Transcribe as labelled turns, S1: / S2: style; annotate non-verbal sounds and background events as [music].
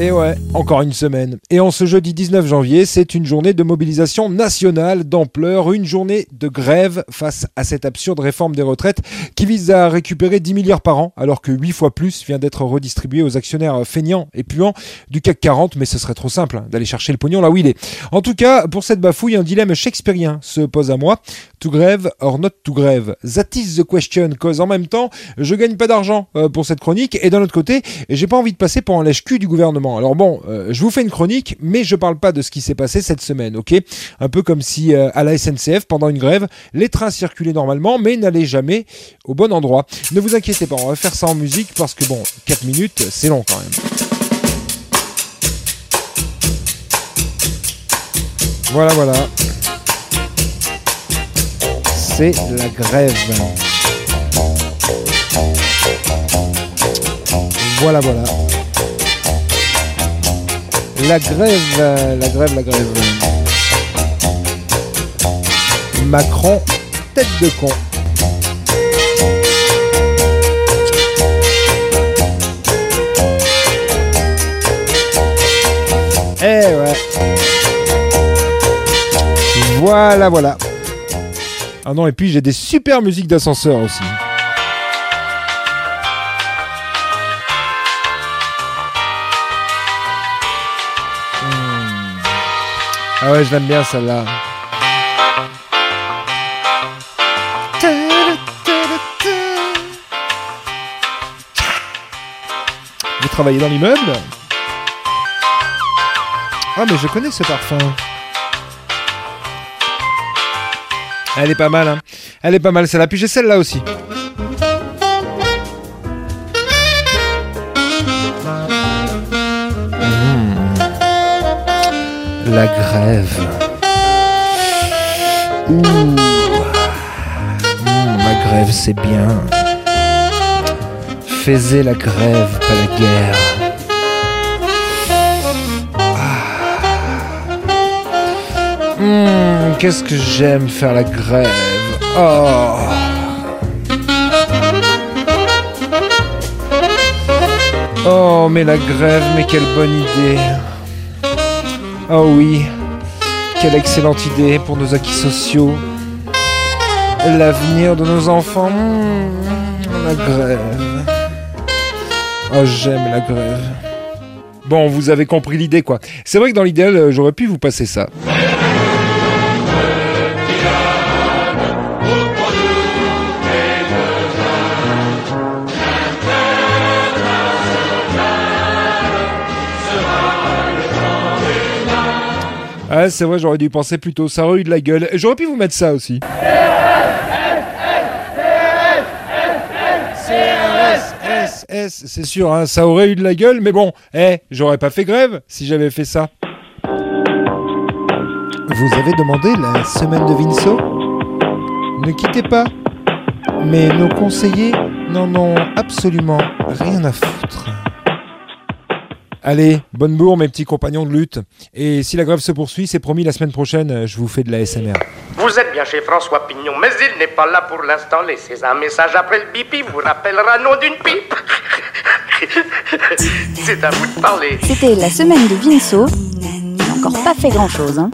S1: Et ouais, encore une semaine. Et en ce jeudi 19 janvier, c'est une journée de mobilisation nationale d'ampleur, une journée de grève face à cette absurde réforme des retraites qui vise à récupérer 10 milliards par an, alors que 8 fois plus vient d'être redistribué aux actionnaires feignants et puants du CAC 40, mais ce serait trop simple hein, d'aller chercher le pognon là où il est. En tout cas, pour cette bafouille, un dilemme shakespearien se pose à moi. To grève or not to grève? That is the question, cause en même temps, je gagne pas d'argent euh, pour cette chronique, et d'un autre côté, j'ai pas envie de passer pour un lèche-cul du gouvernement. Alors bon, euh, je vous fais une chronique, mais je parle pas de ce qui s'est passé cette semaine, ok? Un peu comme si euh, à la SNCF, pendant une grève, les trains circulaient normalement, mais n'allaient jamais au bon endroit. Ne vous inquiétez pas, on va faire ça en musique, parce que bon, 4 minutes, c'est long quand même. Voilà, voilà. C'est la grève. Voilà, voilà. La grève, la grève, la grève. Macron, tête de con. Eh ouais. Voilà, voilà. Ah non, et puis j'ai des super musiques d'ascenseur aussi. Ah ouais, je l'aime bien celle-là. Vous travaillez dans l'immeuble? Ah mais je connais ce parfum. Elle est pas mal, hein. Elle est pas mal celle-là. Puis j'ai celle-là aussi. La grève. Ouh. Mmh, ma grève, c'est bien. Faisez la grève, pas la guerre. Mmh, Qu'est-ce que j'aime faire la grève. Oh. Oh, mais la grève, mais quelle bonne idée. Oh oui, quelle excellente idée pour nos acquis sociaux. L'avenir de nos enfants. Mmh, la grève. Oh, j'aime la grève. Bon, vous avez compris l'idée, quoi. C'est vrai que dans l'idéal, euh, j'aurais pu vous passer ça. Ah, c'est vrai, j'aurais dû y penser plus tôt. Ça aurait eu de la gueule. J'aurais pu vous mettre ça aussi. C'est sûr, hein, ça aurait eu de la gueule, mais bon, eh, j'aurais pas fait grève si j'avais fait ça. Vous avez demandé la semaine de Vinceau? Ne quittez pas. Mais nos conseillers n'en ont absolument rien à foutre. Allez, bonne bourre mes petits compagnons de lutte. Et si la grève se poursuit, c'est promis la semaine prochaine, je vous fais de la SMR.
S2: Vous êtes bien chez François Pignon, mais il n'est pas là pour l'instant. Laissez un message après le bipi, vous rappellera nom d'une pipe. [laughs] c'est à vous de parler.
S3: C'était la semaine de Vinceau. Il n'a encore pas fait grand-chose. Hein.